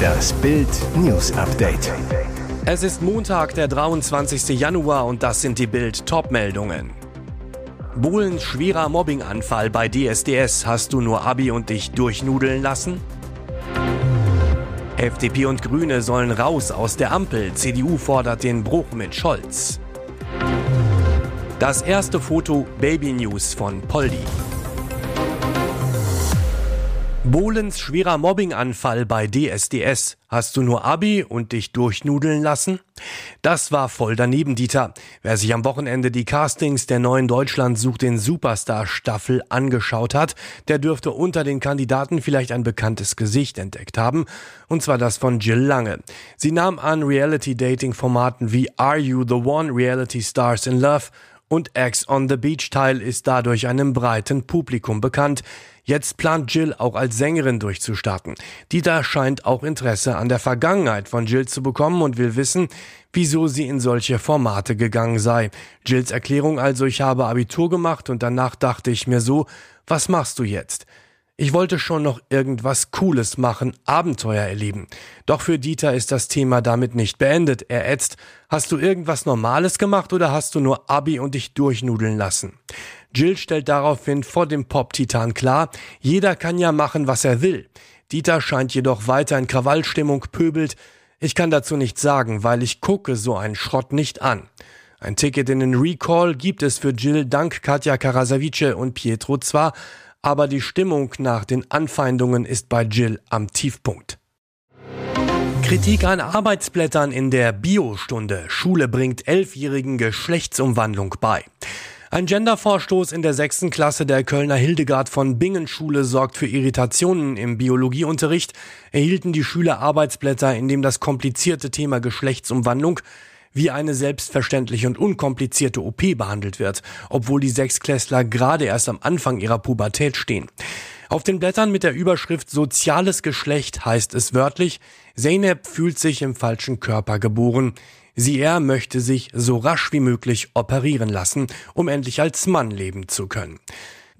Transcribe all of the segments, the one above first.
Das Bild News Update. Es ist Montag, der 23. Januar und das sind die Bild Topmeldungen. Bohlens schwerer Mobbinganfall bei DSDS. Hast du nur Abi und dich durchnudeln lassen? FDP und Grüne sollen raus aus der Ampel. CDU fordert den Bruch mit Scholz. Das erste Foto Baby News von Poldi. Bohlens schwerer Mobbinganfall bei DSDS. Hast du nur Abi und dich durchnudeln lassen? Das war voll daneben, Dieter. Wer sich am Wochenende die Castings der neuen Deutschland sucht den Superstar Staffel angeschaut hat, der dürfte unter den Kandidaten vielleicht ein bekanntes Gesicht entdeckt haben. Und zwar das von Jill Lange. Sie nahm an Reality-Dating-Formaten wie Are You the One Reality Stars in Love und Ex on the Beach Teil ist dadurch einem breiten Publikum bekannt. Jetzt plant Jill auch als Sängerin durchzustarten. Dieter scheint auch Interesse an der Vergangenheit von Jill zu bekommen und will wissen, wieso sie in solche Formate gegangen sei. Jills Erklärung also, ich habe Abitur gemacht und danach dachte ich mir so, was machst du jetzt? Ich wollte schon noch irgendwas Cooles machen, Abenteuer erleben. Doch für Dieter ist das Thema damit nicht beendet. Er ätzt, hast du irgendwas Normales gemacht oder hast du nur Abi und dich durchnudeln lassen? Jill stellt daraufhin vor dem Pop-Titan klar, jeder kann ja machen, was er will. Dieter scheint jedoch weiter in Krawallstimmung pöbelt. Ich kann dazu nichts sagen, weil ich gucke so einen Schrott nicht an. Ein Ticket in den Recall gibt es für Jill dank Katja Karasavice und Pietro zwar, aber die Stimmung nach den Anfeindungen ist bei Jill am Tiefpunkt. Kritik an Arbeitsblättern in der Biostunde. Schule bringt Elfjährigen Geschlechtsumwandlung bei. Ein Gendervorstoß in der sechsten Klasse der Kölner Hildegard von Bingen Schule sorgt für Irritationen im Biologieunterricht. Erhielten die Schüler Arbeitsblätter, in dem das komplizierte Thema Geschlechtsumwandlung wie eine selbstverständliche und unkomplizierte OP behandelt wird, obwohl die Sechsklässler gerade erst am Anfang ihrer Pubertät stehen. Auf den Blättern mit der Überschrift Soziales Geschlecht heißt es wörtlich, Zeynep fühlt sich im falschen Körper geboren. Sie er möchte sich so rasch wie möglich operieren lassen, um endlich als Mann leben zu können.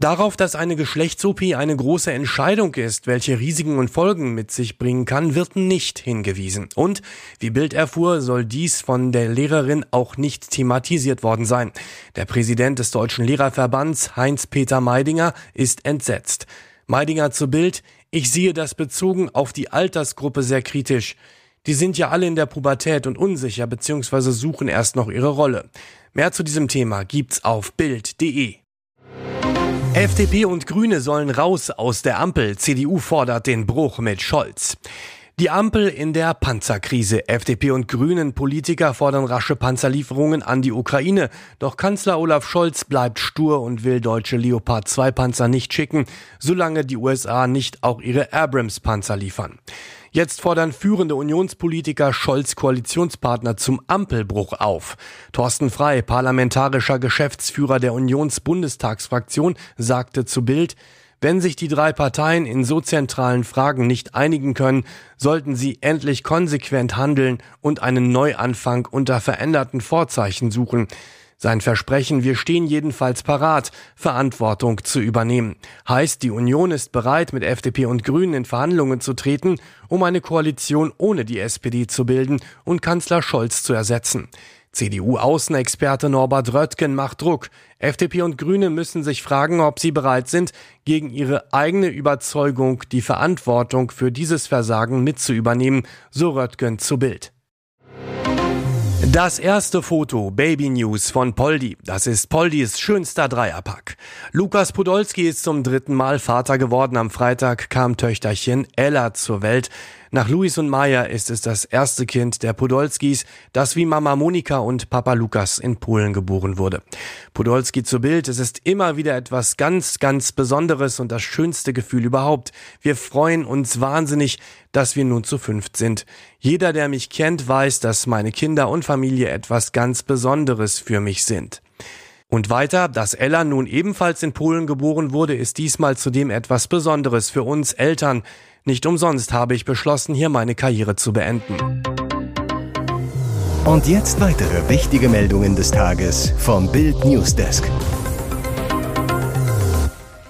Darauf, dass eine Geschlechts-OP eine große Entscheidung ist, welche Risiken und Folgen mit sich bringen kann, wird nicht hingewiesen. Und, wie Bild erfuhr, soll dies von der Lehrerin auch nicht thematisiert worden sein. Der Präsident des Deutschen Lehrerverbands, Heinz-Peter Meidinger, ist entsetzt. Meidinger zu Bild, ich sehe das bezogen auf die Altersgruppe sehr kritisch. Die sind ja alle in der Pubertät und unsicher bzw. suchen erst noch ihre Rolle. Mehr zu diesem Thema gibt's auf Bild.de. FDP und Grüne sollen raus aus der Ampel. CDU fordert den Bruch mit Scholz. Die Ampel in der Panzerkrise. FDP und Grünen Politiker fordern rasche Panzerlieferungen an die Ukraine. Doch Kanzler Olaf Scholz bleibt stur und will deutsche Leopard 2 Panzer nicht schicken, solange die USA nicht auch ihre Abrams Panzer liefern. Jetzt fordern führende Unionspolitiker Scholz Koalitionspartner zum Ampelbruch auf. Thorsten Frei, parlamentarischer Geschäftsführer der Unionsbundestagsfraktion, sagte zu Bild, wenn sich die drei Parteien in so zentralen Fragen nicht einigen können, sollten sie endlich konsequent handeln und einen Neuanfang unter veränderten Vorzeichen suchen. Sein Versprechen, wir stehen jedenfalls parat, Verantwortung zu übernehmen. Heißt, die Union ist bereit, mit FDP und Grünen in Verhandlungen zu treten, um eine Koalition ohne die SPD zu bilden und Kanzler Scholz zu ersetzen. CDU-Außenexperte Norbert Röttgen macht Druck. FDP und Grüne müssen sich fragen, ob sie bereit sind, gegen ihre eigene Überzeugung die Verantwortung für dieses Versagen mitzuübernehmen, so Röttgen zu Bild. Das erste Foto, Baby News von Poldi. Das ist Poldis schönster Dreierpack. Lukas Podolski ist zum dritten Mal Vater geworden. Am Freitag kam Töchterchen Ella zur Welt. Nach Luis und Maya ist es das erste Kind der Podolskis, das wie Mama Monika und Papa Lukas in Polen geboren wurde. Podolski zu Bild, es ist immer wieder etwas ganz, ganz Besonderes und das schönste Gefühl überhaupt. Wir freuen uns wahnsinnig, dass wir nun zu fünft sind. Jeder, der mich kennt, weiß, dass meine Kinder und Familie etwas ganz Besonderes für mich sind. Und weiter, dass Ella nun ebenfalls in Polen geboren wurde, ist diesmal zudem etwas Besonderes für uns Eltern. Nicht umsonst habe ich beschlossen, hier meine Karriere zu beenden. Und jetzt weitere wichtige Meldungen des Tages vom Bild Newsdesk.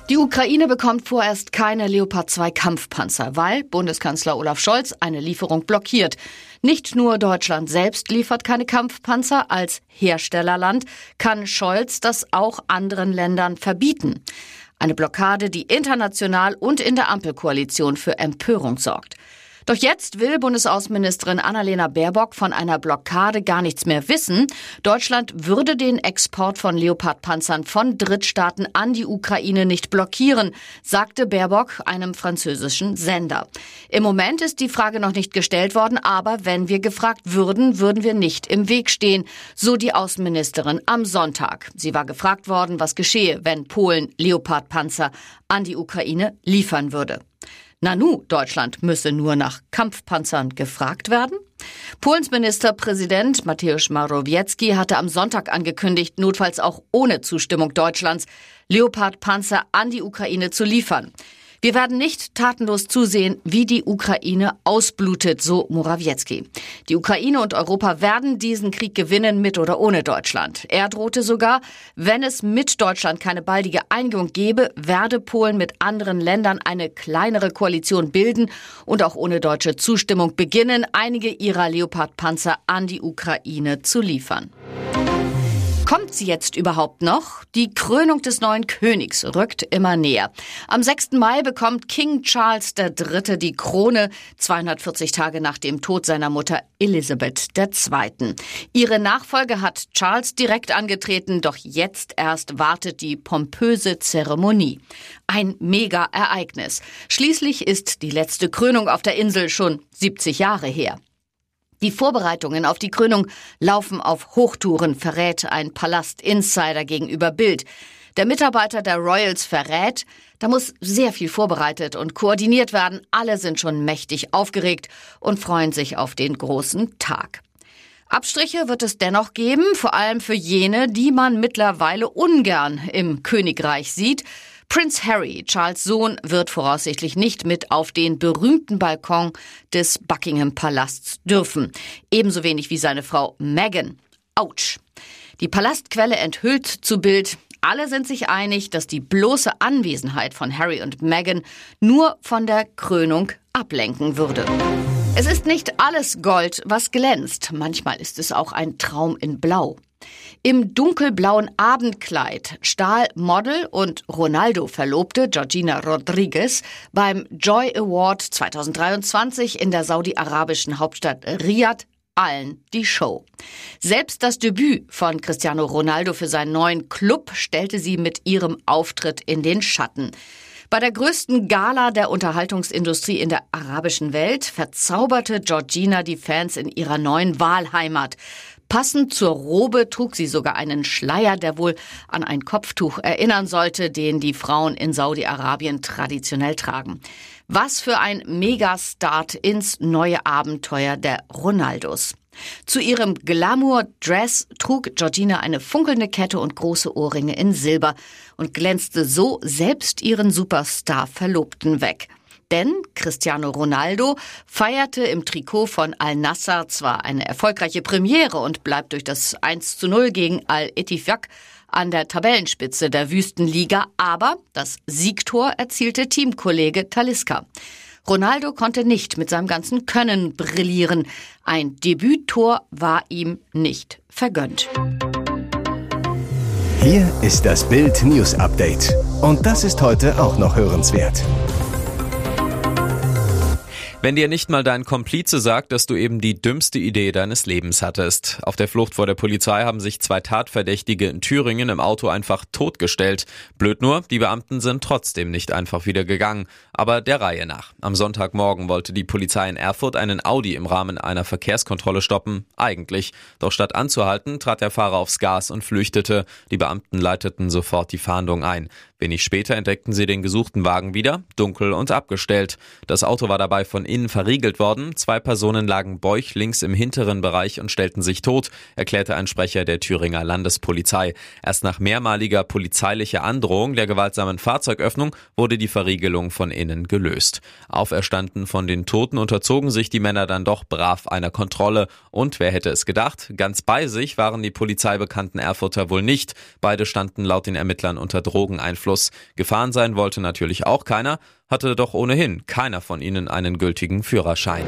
Die Ukraine bekommt vorerst keine Leopard 2 Kampfpanzer, weil Bundeskanzler Olaf Scholz eine Lieferung blockiert. Nicht nur Deutschland selbst liefert keine Kampfpanzer, als Herstellerland kann Scholz das auch anderen Ländern verbieten. Eine Blockade, die international und in der Ampelkoalition für Empörung sorgt. Doch jetzt will Bundesaußenministerin Annalena Baerbock von einer Blockade gar nichts mehr wissen. Deutschland würde den Export von Leopardpanzern von Drittstaaten an die Ukraine nicht blockieren, sagte Baerbock einem französischen Sender. Im Moment ist die Frage noch nicht gestellt worden, aber wenn wir gefragt würden, würden wir nicht im Weg stehen, so die Außenministerin am Sonntag. Sie war gefragt worden, was geschehe, wenn Polen Leopardpanzer an die Ukraine liefern würde. Nanu, Deutschland müsse nur nach Kampfpanzern gefragt werden? Polens Ministerpräsident Mateusz Morawiecki hatte am Sonntag angekündigt, notfalls auch ohne Zustimmung Deutschlands Leopardpanzer an die Ukraine zu liefern. Wir werden nicht tatenlos zusehen, wie die Ukraine ausblutet, so Morawiecki. Die Ukraine und Europa werden diesen Krieg gewinnen, mit oder ohne Deutschland. Er drohte sogar, wenn es mit Deutschland keine baldige Einigung gebe, werde Polen mit anderen Ländern eine kleinere Koalition bilden und auch ohne deutsche Zustimmung beginnen, einige ihrer Leopardpanzer an die Ukraine zu liefern. Kommt sie jetzt überhaupt noch? Die Krönung des neuen Königs rückt immer näher. Am 6. Mai bekommt King Charles III. die Krone, 240 Tage nach dem Tod seiner Mutter Elizabeth II. Ihre Nachfolge hat Charles direkt angetreten, doch jetzt erst wartet die pompöse Zeremonie. Ein Mega-Ereignis. Schließlich ist die letzte Krönung auf der Insel schon 70 Jahre her. Die Vorbereitungen auf die Krönung laufen auf Hochtouren, verrät ein Palast-Insider gegenüber Bild. Der Mitarbeiter der Royals verrät, da muss sehr viel vorbereitet und koordiniert werden. Alle sind schon mächtig aufgeregt und freuen sich auf den großen Tag. Abstriche wird es dennoch geben, vor allem für jene, die man mittlerweile ungern im Königreich sieht. Prince Harry, Charles Sohn, wird voraussichtlich nicht mit auf den berühmten Balkon des Buckingham Palasts dürfen. Ebenso wenig wie seine Frau Meghan. Autsch. Die Palastquelle enthüllt zu Bild, alle sind sich einig, dass die bloße Anwesenheit von Harry und Meghan nur von der Krönung ablenken würde. Es ist nicht alles Gold, was glänzt. Manchmal ist es auch ein Traum in Blau. Im dunkelblauen Abendkleid stahl Model und Ronaldo-Verlobte Georgina Rodriguez beim Joy Award 2023 in der saudi-arabischen Hauptstadt Riyadh allen die Show. Selbst das Debüt von Cristiano Ronaldo für seinen neuen Club stellte sie mit ihrem Auftritt in den Schatten. Bei der größten Gala der Unterhaltungsindustrie in der arabischen Welt verzauberte Georgina die Fans in ihrer neuen Wahlheimat. Passend zur Robe trug sie sogar einen Schleier, der wohl an ein Kopftuch erinnern sollte, den die Frauen in Saudi-Arabien traditionell tragen. Was für ein Megastart ins neue Abenteuer der Ronaldos. Zu ihrem Glamour-Dress trug Georgina eine funkelnde Kette und große Ohrringe in Silber und glänzte so selbst ihren Superstar-Verlobten weg. Denn Cristiano Ronaldo feierte im Trikot von Al-Nassr zwar eine erfolgreiche Premiere und bleibt durch das 1 zu 0 gegen Al-Etifak an der Tabellenspitze der Wüstenliga, aber das Siegtor erzielte Teamkollege Taliska. Ronaldo konnte nicht mit seinem ganzen Können brillieren. Ein Debüttor war ihm nicht vergönnt. Hier ist das Bild News Update. Und das ist heute auch noch hörenswert. Wenn dir nicht mal dein Komplize sagt, dass du eben die dümmste Idee deines Lebens hattest. Auf der Flucht vor der Polizei haben sich zwei Tatverdächtige in Thüringen im Auto einfach totgestellt. Blöd nur, die Beamten sind trotzdem nicht einfach wieder gegangen. Aber der Reihe nach. Am Sonntagmorgen wollte die Polizei in Erfurt einen Audi im Rahmen einer Verkehrskontrolle stoppen. Eigentlich. Doch statt anzuhalten, trat der Fahrer aufs Gas und flüchtete. Die Beamten leiteten sofort die Fahndung ein. Wenig später entdeckten sie den gesuchten Wagen wieder, dunkel und abgestellt. Das Auto war dabei von innen verriegelt worden. Zwei Personen lagen bäuchlings im hinteren Bereich und stellten sich tot, erklärte ein Sprecher der Thüringer Landespolizei. Erst nach mehrmaliger polizeilicher Androhung der gewaltsamen Fahrzeugöffnung wurde die Verriegelung von innen gelöst. Auferstanden von den Toten unterzogen sich die Männer dann doch brav einer Kontrolle. Und wer hätte es gedacht? Ganz bei sich waren die polizeibekannten Erfurter wohl nicht. Beide standen laut den Ermittlern unter Drogeneinfluss Schluss. Gefahren sein wollte natürlich auch keiner, hatte doch ohnehin keiner von ihnen einen gültigen Führerschein.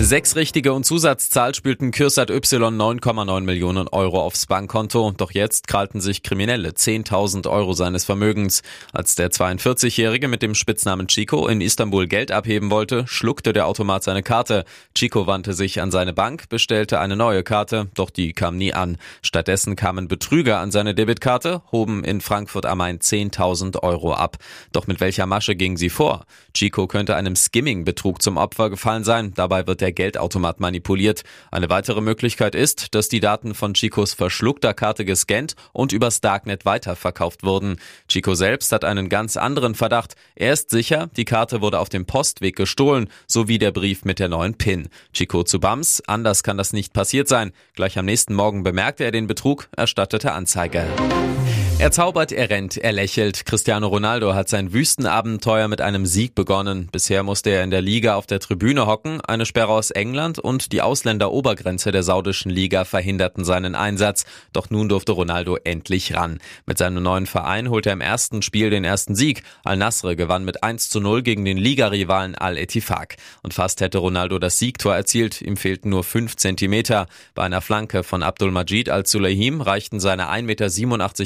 Sechs richtige und Zusatzzahl spielten Kürsat Y 9,9 Millionen Euro aufs Bankkonto. Doch jetzt krallten sich Kriminelle 10.000 Euro seines Vermögens. Als der 42-Jährige mit dem Spitznamen Chico in Istanbul Geld abheben wollte, schluckte der Automat seine Karte. Chico wandte sich an seine Bank, bestellte eine neue Karte, doch die kam nie an. Stattdessen kamen Betrüger an seine Debitkarte, hoben in Frankfurt am Main 10.000 Euro ab. Doch mit welcher Masche gingen sie vor? Chico könnte einem Skimming-Betrug zum Opfer gefallen sein. Dabei wird der der Geldautomat manipuliert. Eine weitere Möglichkeit ist, dass die Daten von Chicos verschluckter Karte gescannt und übers Darknet weiterverkauft wurden. Chico selbst hat einen ganz anderen Verdacht. Er ist sicher, die Karte wurde auf dem Postweg gestohlen, sowie der Brief mit der neuen PIN. Chico zu Bams, anders kann das nicht passiert sein. Gleich am nächsten Morgen bemerkte er den Betrug, erstattete Anzeige. Er zaubert, er rennt, er lächelt. Cristiano Ronaldo hat sein Wüstenabenteuer mit einem Sieg begonnen. Bisher musste er in der Liga auf der Tribüne hocken. Eine Sperre aus England und die Ausländerobergrenze der saudischen Liga verhinderten seinen Einsatz. Doch nun durfte Ronaldo endlich ran. Mit seinem neuen Verein holte er im ersten Spiel den ersten Sieg. Al-Nasr gewann mit 1 zu 0 gegen den Ligarivalen Al-Etifak. Und fast hätte Ronaldo das Siegtor erzielt. Ihm fehlten nur 5 Zentimeter. Bei einer Flanke von Abdul Majid Al-Sulaim reichten seine 1,87 Meter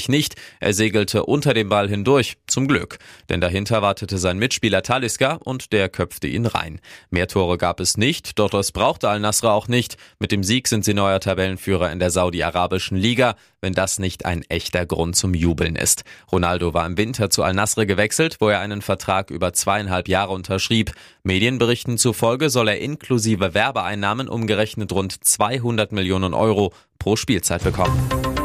nicht. Er segelte unter dem Ball hindurch, zum Glück. Denn dahinter wartete sein Mitspieler Taliska und der köpfte ihn rein. Mehr Tore gab es nicht, doch das brauchte Al-Nasra auch nicht. Mit dem Sieg sind sie neuer Tabellenführer in der saudi-arabischen Liga, wenn das nicht ein echter Grund zum Jubeln ist. Ronaldo war im Winter zu Al-Nasr gewechselt, wo er einen Vertrag über zweieinhalb Jahre unterschrieb. Medienberichten zufolge soll er inklusive Werbeeinnahmen umgerechnet rund 200 Millionen Euro pro Spielzeit bekommen.